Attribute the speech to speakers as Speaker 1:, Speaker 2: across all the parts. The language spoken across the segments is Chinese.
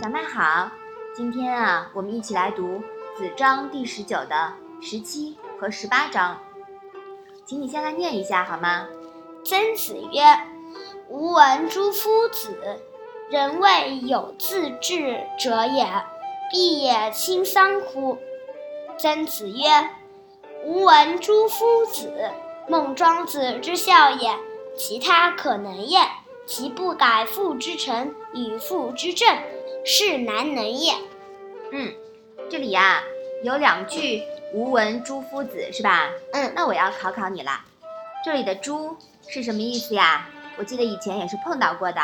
Speaker 1: 小麦好，今天啊，我们一起来读子章第十九的十七和十八章，请你先来念一下好吗？
Speaker 2: 曾子曰：“吾闻诸夫子，人未有自治者也，必也亲丧乎？”曾子曰：“吾闻诸夫子，孟庄子之孝也，其他可能也。其不改父之臣，以父之政。”是难能也。
Speaker 1: 嗯，这里呀有两句“吾闻诸夫子”是吧？
Speaker 2: 嗯，
Speaker 1: 那我要考考你啦。这里的“诸”是什么意思呀？我记得以前也是碰到过的。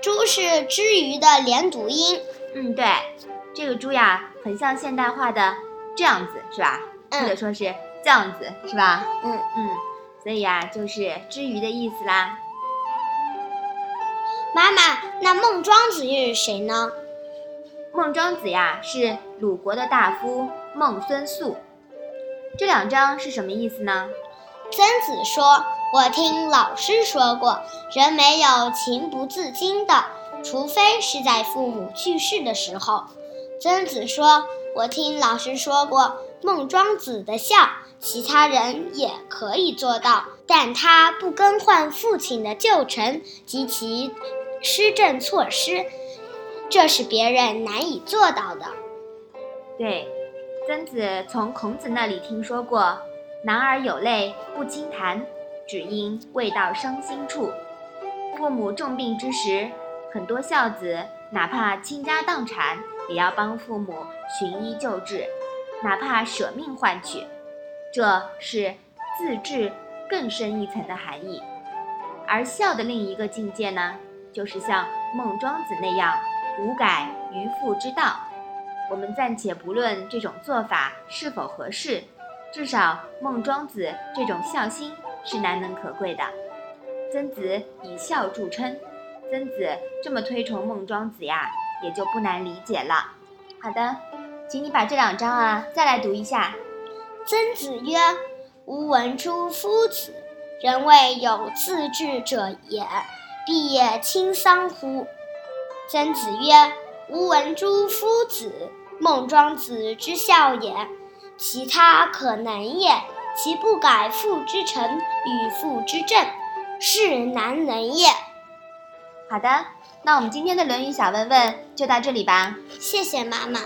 Speaker 2: 诸是之于的连读音。
Speaker 1: 嗯，对，这个“诸”呀很像现代化的这样子是吧？或者说是这样子是吧？
Speaker 2: 嗯
Speaker 1: 嗯，所以呀就是之于的意思啦。
Speaker 2: 妈妈，那孟庄子又是谁呢？
Speaker 1: 孟庄子呀，是鲁国的大夫孟孙宿。这两章是什么意思呢？
Speaker 2: 曾子说：“我听老师说过，人没有情不自禁的，除非是在父母去世的时候。”曾子说：“我听老师说过，孟庄子的孝，其他人也可以做到，但他不更换父亲的旧臣及其施政措施。”这是别人难以做到的。
Speaker 1: 对，曾子从孔子那里听说过“男儿有泪不轻弹，只因未到伤心处”。父母重病之时，很多孝子哪怕倾家荡产，也要帮父母寻医救治，哪怕舍命换取。这是自治更深一层的含义。而孝的另一个境界呢，就是像孟庄子那样。无改于父之道，我们暂且不论这种做法是否合适，至少孟庄子这种孝心是难能可贵的。曾子以孝著称，曾子这么推崇孟庄子呀，也就不难理解了。好的，请你把这两章啊再来读一下。
Speaker 2: 曾子曰：“吾闻诸夫子，人未有自治者也，必也亲丧乎？”曾子曰：“吾闻诸夫子，孟庄子之孝也，其他可能也。其不改父之臣，与父之政，是难能也。”
Speaker 1: 好的，那我们今天的《论语》小问问就到这里吧。
Speaker 2: 谢谢妈妈。